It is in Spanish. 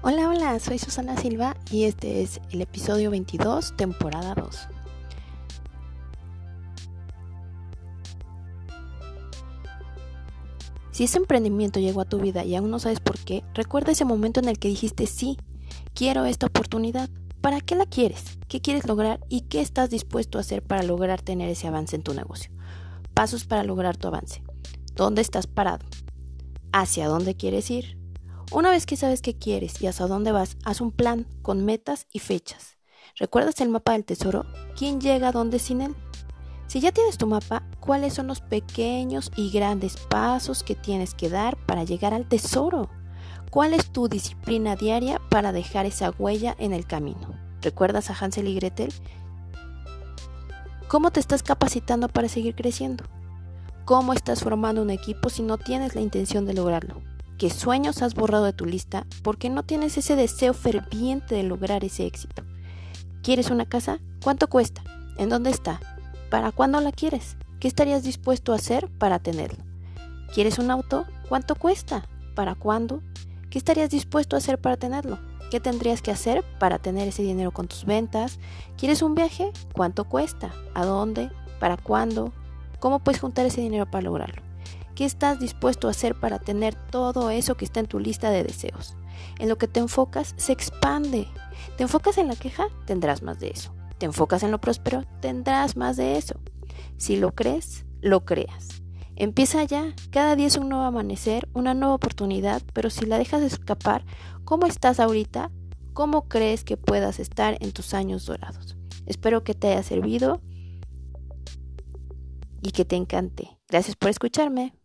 Hola, hola, soy Susana Silva y este es el episodio 22, temporada 2. Si ese emprendimiento llegó a tu vida y aún no sabes por qué, recuerda ese momento en el que dijiste sí, quiero esta oportunidad. ¿Para qué la quieres? ¿Qué quieres lograr? ¿Y qué estás dispuesto a hacer para lograr tener ese avance en tu negocio? Pasos para lograr tu avance. ¿Dónde estás parado? ¿Hacia dónde quieres ir? Una vez que sabes qué quieres y hacia dónde vas, haz un plan con metas y fechas. ¿Recuerdas el mapa del tesoro? ¿Quién llega a dónde sin él? Si ya tienes tu mapa, ¿cuáles son los pequeños y grandes pasos que tienes que dar para llegar al tesoro? ¿Cuál es tu disciplina diaria para dejar esa huella en el camino? ¿Recuerdas a Hansel y Gretel? ¿Cómo te estás capacitando para seguir creciendo? ¿Cómo estás formando un equipo si no tienes la intención de lograrlo? Qué sueños has borrado de tu lista porque no tienes ese deseo ferviente de lograr ese éxito. ¿Quieres una casa? ¿Cuánto cuesta? ¿En dónde está? ¿Para cuándo la quieres? ¿Qué estarías dispuesto a hacer para tenerlo? ¿Quieres un auto? ¿Cuánto cuesta? ¿Para cuándo? ¿Qué estarías dispuesto a hacer para tenerlo? ¿Qué tendrías que hacer para tener ese dinero con tus ventas? ¿Quieres un viaje? ¿Cuánto cuesta? ¿A dónde? ¿Para cuándo? ¿Cómo puedes juntar ese dinero para lograrlo? ¿Qué estás dispuesto a hacer para tener todo eso que está en tu lista de deseos? En lo que te enfocas se expande. ¿Te enfocas en la queja? Tendrás más de eso. ¿Te enfocas en lo próspero? Tendrás más de eso. Si lo crees, lo creas. Empieza ya, cada día es un nuevo amanecer, una nueva oportunidad, pero si la dejas escapar, ¿cómo estás ahorita? ¿Cómo crees que puedas estar en tus años dorados? Espero que te haya servido y que te encante. Gracias por escucharme.